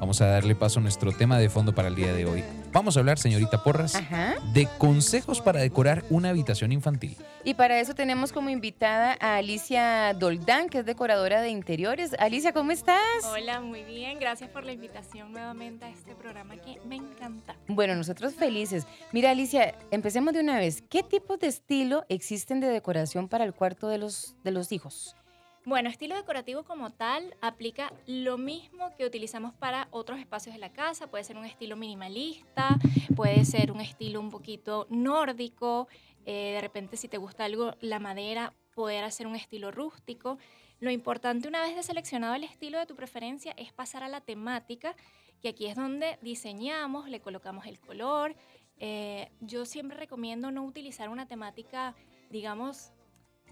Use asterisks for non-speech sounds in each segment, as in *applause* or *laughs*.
vamos a darle paso a nuestro tema de fondo para el día de hoy. Vamos a hablar, señorita Porras, Ajá. de consejos para decorar una habitación infantil. Y para eso tenemos como invitada a Alicia Doldán, que es decoradora de interiores. Alicia, ¿cómo estás? Hola, muy bien. Gracias por la invitación nuevamente a este programa que me encanta. Bueno, nosotros felices. Mira, Alicia, empecemos de una vez. ¿Qué tipos de estilo existen de decoración para el cuarto de los, de los hijos? Bueno, estilo decorativo como tal aplica lo mismo que utilizamos para otros espacios de la casa. Puede ser un estilo minimalista, puede ser un estilo un poquito nórdico. eh, de repente, si te gusta algo, la madera, poder hacer un estilo rústico. Lo importante una vez de seleccionado el estilo de tu preferencia es pasar a la temática, que aquí es donde diseñamos, le colocamos el color. Eh, yo siempre recomiendo no utilizar una temática, digamos,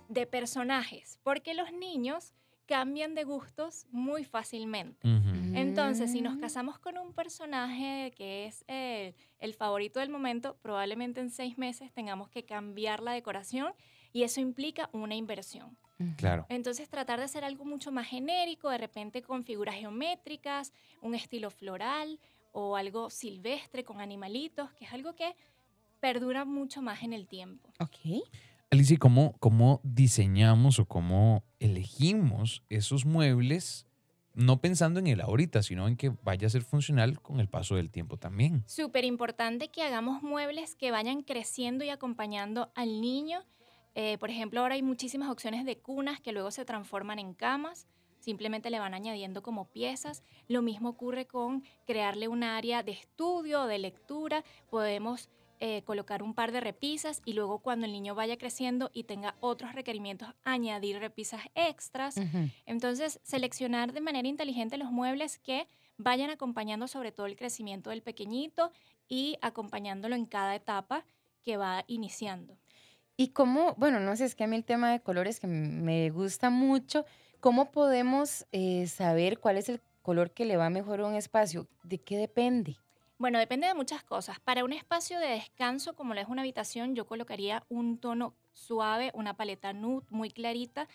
de personajes, porque los niños cambian de gustos muy fácilmente. Entonces, si nos Mm. casamos con un personaje que es eh, el favorito del momento, probablemente en seis meses tengamos que cambiar la decoración y eso implica una inversión. Claro. Entonces, tratar de hacer algo mucho más genérico, de repente con figuras geométricas, un estilo floral o algo silvestre con animalitos, que es algo que perdura mucho más en el tiempo. Ok. Alicia, ¿y ¿cómo, ¿cómo diseñamos o cómo elegimos esos muebles? No pensando en el ahorita, sino en que vaya a ser funcional con el paso del tiempo también. Súper importante que hagamos muebles que vayan creciendo y acompañando al niño. Eh, por ejemplo, ahora hay muchísimas opciones de cunas que luego se transforman en camas. Simplemente le van añadiendo como piezas. Lo mismo ocurre con crearle un área de estudio o de lectura. Podemos eh, colocar un par de repisas y luego cuando el niño vaya creciendo y tenga otros requerimientos, añadir repisas extras. Entonces, seleccionar de manera inteligente los muebles que vayan acompañando sobre todo el crecimiento del pequeñito y acompañándolo en cada etapa que va iniciando. Y cómo, bueno, no sé, es que a mí el tema de colores que me gusta mucho, ¿cómo podemos eh, saber cuál es el color que le va mejor a un espacio? ¿De qué depende? Bueno, depende de muchas cosas. Para un espacio de descanso, como lo es una habitación, yo colocaría un tono suave, una paleta nude muy clarita,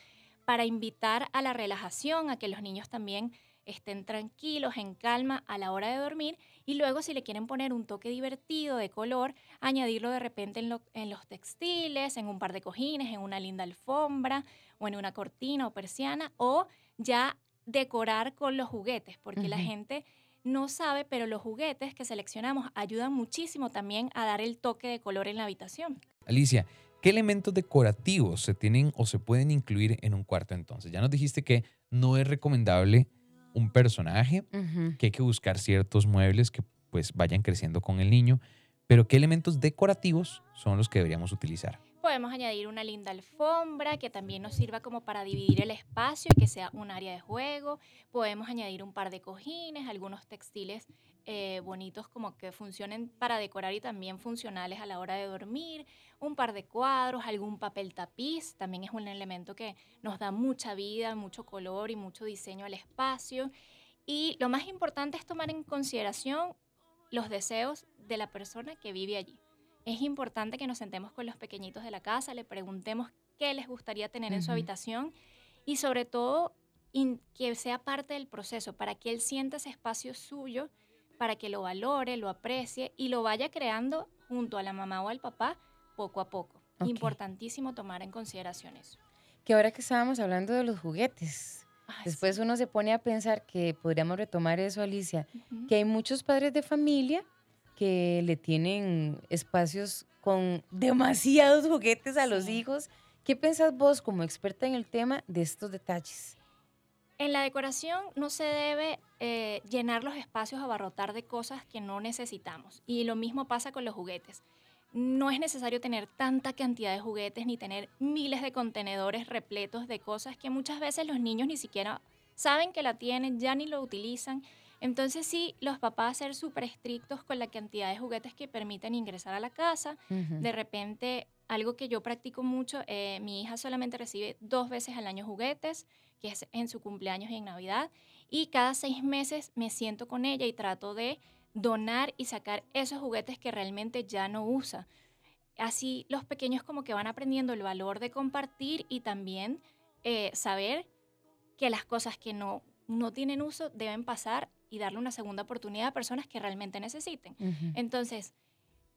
para invitar a la relajación, a que los niños también estén tranquilos, en calma a la hora de dormir. Y luego, si le quieren poner un toque divertido de color, añadirlo de repente en, lo- en los textiles, en un par de cojines, en una linda alfombra, o en una cortina o persiana, o ya decorar con los juguetes, porque la gente no sabe, pero los juguetes que seleccionamos ayudan muchísimo también a dar el toque de color en la habitación. Alicia, ¿qué elementos decorativos se tienen o se pueden incluir en un cuarto entonces? Ya nos dijiste que no es recomendable un personaje, que hay que buscar ciertos muebles que pues vayan creciendo con el niño, pero ¿qué elementos decorativos son los que deberíamos utilizar? Podemos añadir una linda alfombra que también nos sirva como para dividir el espacio y que sea un área de juego. Podemos añadir un par de cojines, algunos textiles eh, bonitos como que funcionen para decorar y también funcionales a la hora de dormir. Un par de cuadros, algún papel tapiz, también es un elemento que nos da mucha vida, mucho color y mucho diseño al espacio. Y lo más importante es tomar en consideración los deseos de la persona que vive allí. Es importante que nos sentemos con los pequeñitos de la casa, le preguntemos qué les gustaría tener en su habitación y sobre todo in- que sea parte del proceso para que él sienta ese espacio suyo, para que lo valore, lo aprecie y lo vaya creando junto a la mamá o al papá poco a poco. Importantísimo tomar en consideración eso. Que ahora que estábamos hablando de los juguetes, Ay, después sí. uno se pone a pensar que podríamos retomar eso, Alicia, que hay muchos padres de familia que le tienen espacios con demasiados juguetes a los Sí. hijos. ¿Qué pensás vos como experta en el tema de estos detalles? En la decoración no se debe eh, llenar los espacios, abarrotar de cosas que no necesitamos. Y lo mismo pasa con los juguetes. No es necesario tener tanta cantidad de juguetes ni tener miles de contenedores repletos de cosas que muchas veces los niños ni siquiera saben que la tienen, ya ni lo utilizan. Entonces sí, los papás ser súper estrictos con la cantidad de juguetes que permiten ingresar a la casa. De repente, algo que yo practico mucho, eh, mi hija solamente recibe dos veces al año juguetes, que es en su cumpleaños y en Navidad, y cada seis meses me siento con ella y trato de donar y sacar esos juguetes que realmente ya no usa. Así los pequeños como que van aprendiendo el valor de compartir y también eh, saber que las cosas que no, no tienen uso deben pasar y darle una segunda oportunidad a personas que realmente necesiten. Entonces,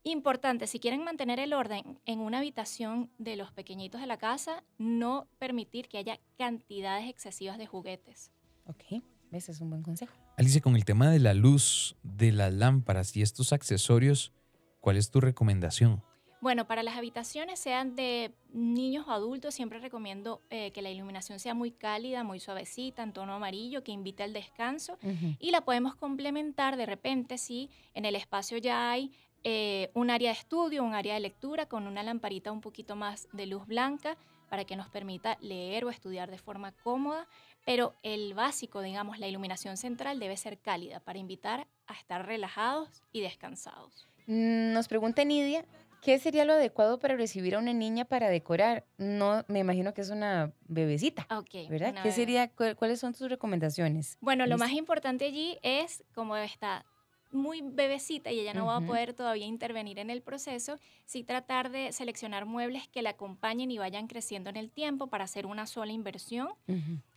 importante, si quieren mantener el orden en una habitación de los pequeñitos de la casa, no permitir que haya cantidades excesivas de juguetes. Ok, ese es un buen consejo. Alicia, con el tema de la luz, de las lámparas y estos accesorios, ¿cuál es tu recomendación? Bueno, para las habitaciones, sean de niños o adultos, siempre recomiendo eh, que la iluminación sea muy cálida, muy suavecita, en tono amarillo, que invite al descanso. Y la podemos complementar de repente si en el espacio ya hay eh, un área de estudio, un área de lectura con una lamparita un poquito más de luz blanca para que nos permita leer o estudiar de forma cómoda. Pero el básico, digamos, la iluminación central debe ser cálida para invitar a estar relajados y descansados. Mm, Nos pregunta Nidia, ¿qué sería lo adecuado para recibir a una niña para decorar? No, me imagino que es una bebecita. ¿verdad? una ¿Qué sería, cu- cuáles son tus recomendaciones? Bueno, lo más importante allí es, como está muy bebecita y ella no va a poder todavía intervenir en el proceso, sí tratar de seleccionar muebles que la acompañen y vayan creciendo en el tiempo para hacer una sola inversión.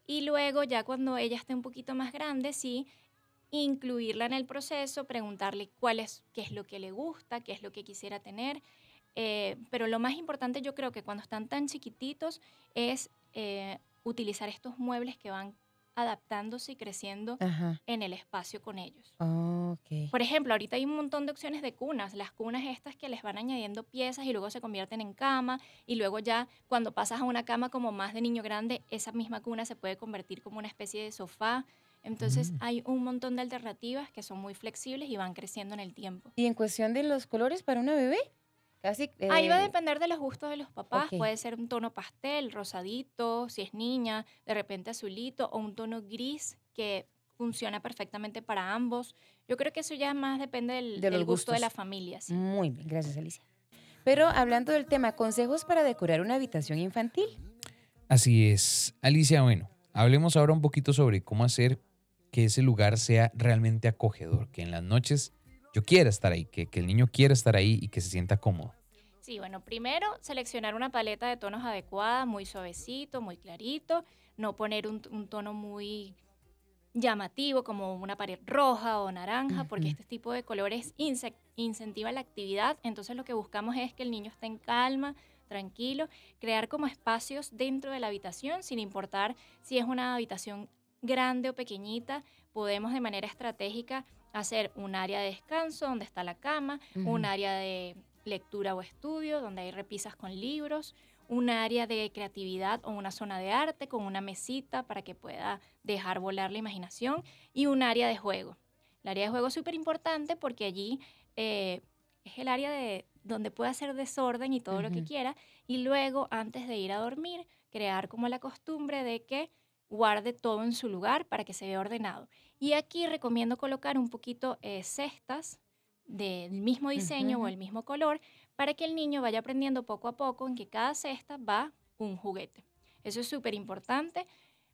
Y luego, ya cuando ella esté un poquito más grande, sí incluirla en el proceso, preguntarle cuál es, qué es lo que le gusta, qué es lo que quisiera tener. Eh, pero lo más importante yo creo que cuando están tan chiquititos es eh, utilizar estos muebles que van adaptándose y creciendo Ajá. en el espacio con ellos. Ok. Por ejemplo, ahorita hay un montón de opciones de cunas. Las cunas estas que les van añadiendo piezas y luego se convierten en cama y luego ya cuando pasas a una cama como más de niño grande, esa misma cuna se puede convertir como una especie de sofá. Entonces Mm. hay un montón de alternativas que son muy flexibles y van creciendo en el tiempo. ¿Y en cuestión de los colores para una bebé? Casi. Ahí va a eh, depender de los gustos de los papás. Puede ser un tono pastel, rosadito, si es niña, de repente azulito, o un tono gris que funciona perfectamente para ambos. Yo creo que eso ya más depende del, De del gusto de la familia. sí. Muy bien, gracias Alicia. Pero hablando del tema, consejos para decorar una habitación infantil. Así es. Alicia, bueno, hablemos ahora un poquito sobre cómo hacer que ese lugar sea realmente acogedor, que en las noches yo quiera estar ahí, que, que el niño quiera estar ahí y que se sienta cómodo. Sí, bueno, primero seleccionar una paleta de tonos adecuada, muy suavecito, muy clarito, no poner un, un tono muy llamativo como una pared roja o naranja, porque este tipo de colores incentiva la actividad, entonces lo que buscamos es que el niño esté en calma, tranquilo, crear como espacios dentro de la habitación, sin importar si es una habitación grande o pequeñita, podemos de manera estratégica hacer un área de descanso donde está la cama, un Ujú. área de lectura o estudio donde hay repisas con libros, un área de creatividad o una zona de arte con una mesita para que pueda dejar volar la imaginación y un área de juego. El área de juego es súper importante porque allí eh, es el área de donde puede hacer desorden y todo lo que quiera y luego antes de ir a dormir crear como la costumbre de que guarde todo en su lugar para que se vea ordenado. Y aquí recomiendo colocar un poquito eh, cestas del mismo diseño o el mismo color para que el niño vaya aprendiendo poco a poco en que cada cesta va un juguete. Eso es súper importante.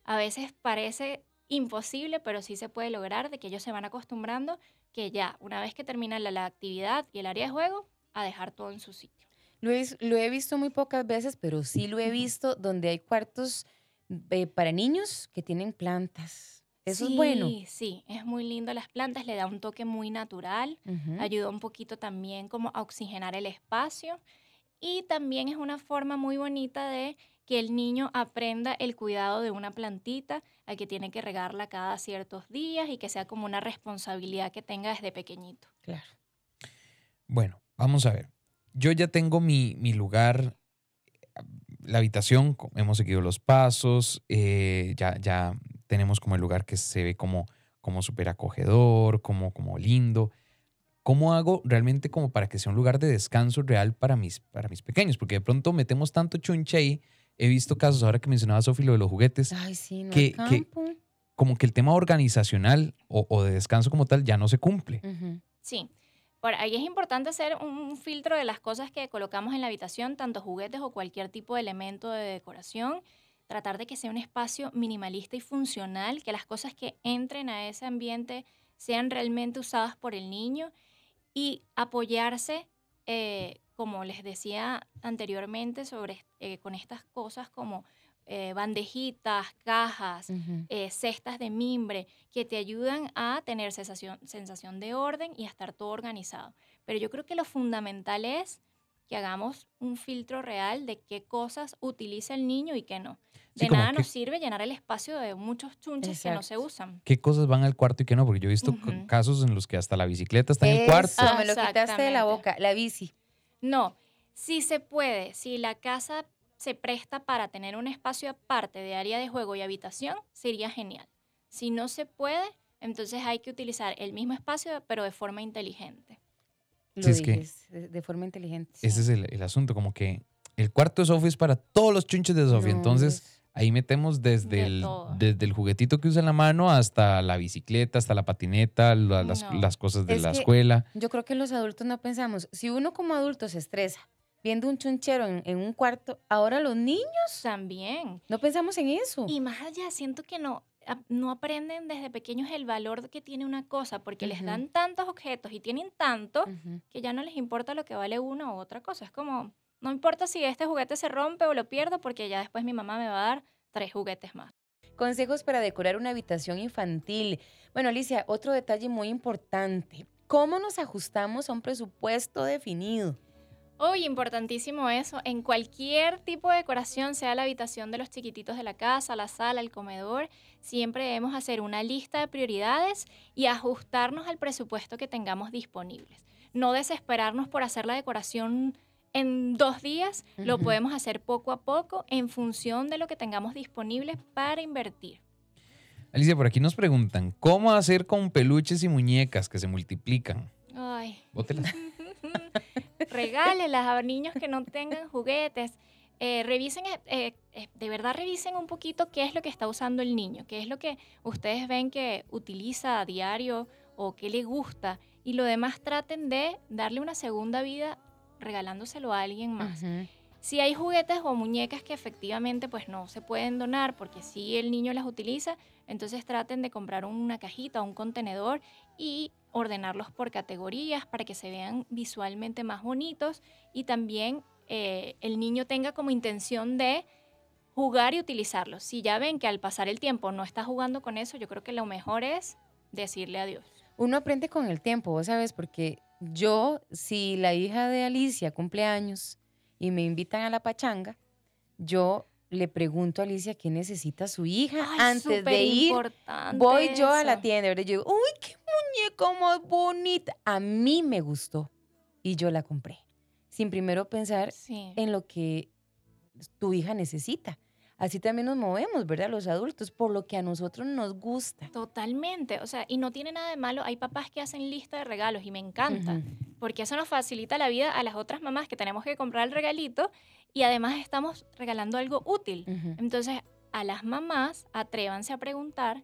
A veces parece imposible, pero sí se puede lograr de que ellos se van acostumbrando que ya, una vez que termina la, la actividad y el área de juego, a dejar todo en su sitio. Lo he, vis- lo he visto muy pocas veces, pero sí lo he visto donde hay cuartos eh, para niños que tienen plantas. Eso es bueno. Sí, sí, es muy lindo las plantas, le da un toque muy natural. Ayuda un poquito también como a oxigenar el espacio y también es una forma muy bonita de que el niño aprenda el cuidado de una plantita, a que tiene que regarla cada ciertos días y que sea como una responsabilidad que tenga desde pequeñito. Claro. Bueno, vamos a ver. Yo ya tengo mi, mi lugar, la habitación, hemos seguido los pasos, eh, ya, ya tenemos como el lugar que se ve como, como súper acogedor, como, como lindo. ¿Cómo hago realmente como para que sea un lugar de descanso real para mis, para mis pequeños? Porque de pronto metemos tanto chunche ahí. He visto casos, ahora que mencionaba Sofi lo de los juguetes, Ay, sí, no que- que- como que el tema organizacional o, o de descanso como tal ya no se cumple. Sí. Por ahí es importante hacer un filtro de las cosas que colocamos en la habitación, tanto juguetes o cualquier tipo de elemento de decoración. Tratar de que sea un espacio minimalista y funcional, que las cosas que entren a ese ambiente sean realmente usadas por el niño y apoyarse, eh, como les decía anteriormente, sobre, eh, con estas cosas como eh, bandejitas, cajas, eh, cestas de mimbre que te ayudan a tener sensación, sensación de orden y a estar todo organizado. Pero yo creo que lo fundamental es que hagamos un filtro real de qué cosas utiliza el niño y qué no. De nada nos sirve llenar el espacio de muchos chunches que no se usan. ¿Qué cosas van al cuarto y qué no? Porque yo he visto casos en los que hasta la bicicleta está en el cuarto. Eso, me lo quitaste de la boca. La bici. No, si se puede, si la casa se presta para tener un espacio aparte de área de juego y habitación, sería genial. Si no se puede, entonces hay que utilizar el mismo espacio, pero de forma inteligente. Lo Sí, es que- de, forma inteligente. Ese es el, el asunto, como que el cuarto de Sofía es para todos los chunches de Sofía. No, Entonces, es- ahí metemos desde De el, todo. desde el juguetito que usa en la mano hasta la bicicleta, hasta la patineta, la- las, No. las cosas de Es la escuela. Yo creo que los adultos no pensamos. Si uno como adulto se estresa viendo un chunchero en, en un cuarto, ahora los niños También. no pensamos en eso. Y más allá, siento que no, no aprenden desde pequeños el valor que tiene una cosa, porque les dan tantos objetos y tienen tanto que ya no les importa lo que vale una u otra cosa. Es como, no importa si este juguete se rompe o lo pierdo, porque ya después mi mamá me va a dar tres juguetes más. Consejos para decorar una habitación infantil. Bueno, Alicia, otro detalle muy importante. ¿Cómo nos ajustamos a un presupuesto definido? Uy, importantísimo eso. En cualquier tipo de decoración, sea la habitación de los chiquititos de la casa, la sala, el comedor, siempre debemos hacer una lista de prioridades y ajustarnos al presupuesto que tengamos disponibles. No desesperarnos por hacer la decoración en dos días, lo podemos hacer poco a poco en función de lo que tengamos disponible para invertir. Alicia, por aquí nos preguntan, ¿cómo hacer con peluches y muñecas que se multiplican? Ay, Bótelas. *laughs* *laughs* regálelas a niños que no tengan juguetes. Eh, revisen, eh, eh, de verdad revisen un poquito qué es lo que está usando el niño, qué es lo que ustedes ven que utiliza a diario o qué le gusta. Y lo demás traten de darle una segunda vida regalándoselo a alguien más. Si hay juguetes o muñecas que efectivamente pues no se pueden donar porque si el niño las utiliza, entonces traten de comprar una cajita o un contenedor y ordenarlos por categorías para que se vean visualmente más bonitos y también eh, el niño tenga como intención de jugar y utilizarlos. Si ya ven que al pasar el tiempo no está jugando con eso, yo creo que lo mejor es decirle adiós. Uno aprende con el tiempo, vos sabes, porque yo, si la hija de Alicia cumple años y me invitan a la pachanga, yo le pregunto a Alicia qué necesita su hija Ay, antes de ir. Voy yo a la tienda, ¿verdad? Yo digo, uy, qué muñeca más bonita. A mí me gustó y yo la compré, sin primero pensar Sí. en lo que tu hija necesita. Así también nos movemos, ¿verdad? Los adultos, por lo que a nosotros nos gusta. Totalmente, o sea, y no tiene nada de malo. Hay papás que hacen lista de regalos y me encanta, porque eso nos facilita la vida a las otras mamás que tenemos que comprar el regalito y además estamos regalando algo útil. Entonces, a las mamás, atrévanse a preguntar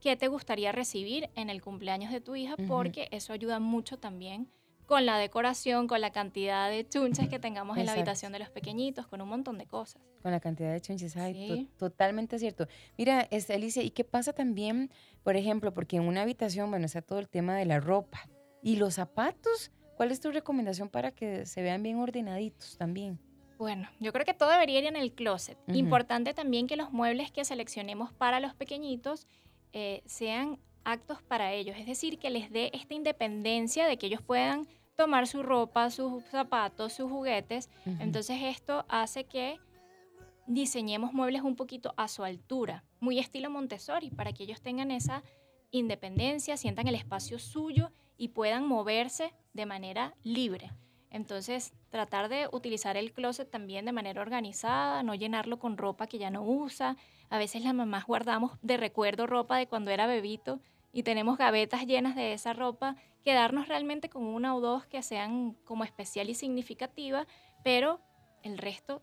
qué te gustaría recibir en el cumpleaños de tu hija, porque eso ayuda mucho también con la decoración, con la cantidad de chunches que tengamos en la habitación de los pequeñitos, con un montón de cosas. Con la cantidad de chunches, ay, Sí. totalmente cierto. Mira, este, Alicia, ¿y qué pasa también, por ejemplo, porque en una habitación, bueno, está todo el tema de la ropa y los zapatos? ¿Cuál es tu recomendación para que se vean bien ordenaditos también? Bueno, yo creo que todo debería ir en el closet. Importante también que los muebles que seleccionemos para los pequeñitos eh, sean actos para ellos, es decir, que les dé esta independencia de que ellos puedan tomar su ropa, sus zapatos, sus juguetes. Entonces esto hace que diseñemos muebles un poquito a su altura, muy estilo Montessori, para que ellos tengan esa independencia, sientan el espacio suyo y puedan moverse de manera libre. Entonces, tratar de utilizar el closet también de manera organizada, no llenarlo con ropa que ya no usa. A veces las mamás guardamos de recuerdo ropa de cuando era bebito y tenemos gavetas llenas de esa ropa, quedarnos realmente con una o dos que sean como especial y significativa, pero el resto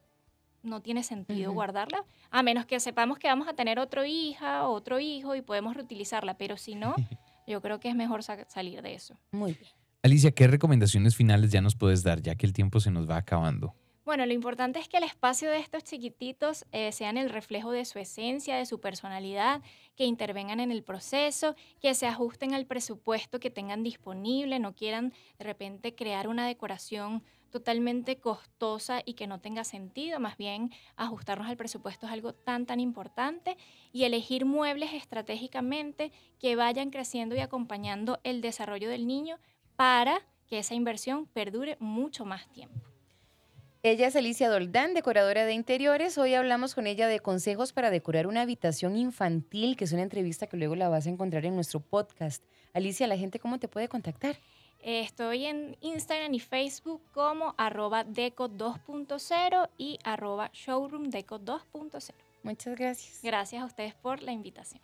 no tiene sentido guardarla, a menos que sepamos que vamos a tener otro hija o otro hijo y podemos reutilizarla, pero si no, *laughs* yo creo que es mejor sa- salir de eso. Muy bien. Alicia, ¿qué recomendaciones finales ya nos puedes dar, ya que el tiempo se nos va acabando? Bueno, lo importante es que el espacio de estos chiquititos eh, sean el reflejo de su esencia, de su personalidad, que intervengan en el proceso, que se ajusten al presupuesto que tengan disponible, no quieran de repente crear una decoración totalmente costosa y que no tenga sentido, más bien ajustarnos al presupuesto es algo tan, tan importante y elegir muebles estratégicamente que vayan creciendo y acompañando el desarrollo del niño para que esa inversión perdure mucho más tiempo. Ella es Alicia Doldán, decoradora de interiores. Hoy hablamos con ella de consejos para decorar una habitación infantil, que es una entrevista que luego la vas a encontrar en nuestro podcast. Alicia, ¿la gente cómo te puede contactar? Estoy en Instagram y Facebook como arroba deco 2.0 y arroba showroom deco 2.0. Muchas gracias. Gracias a ustedes por la invitación.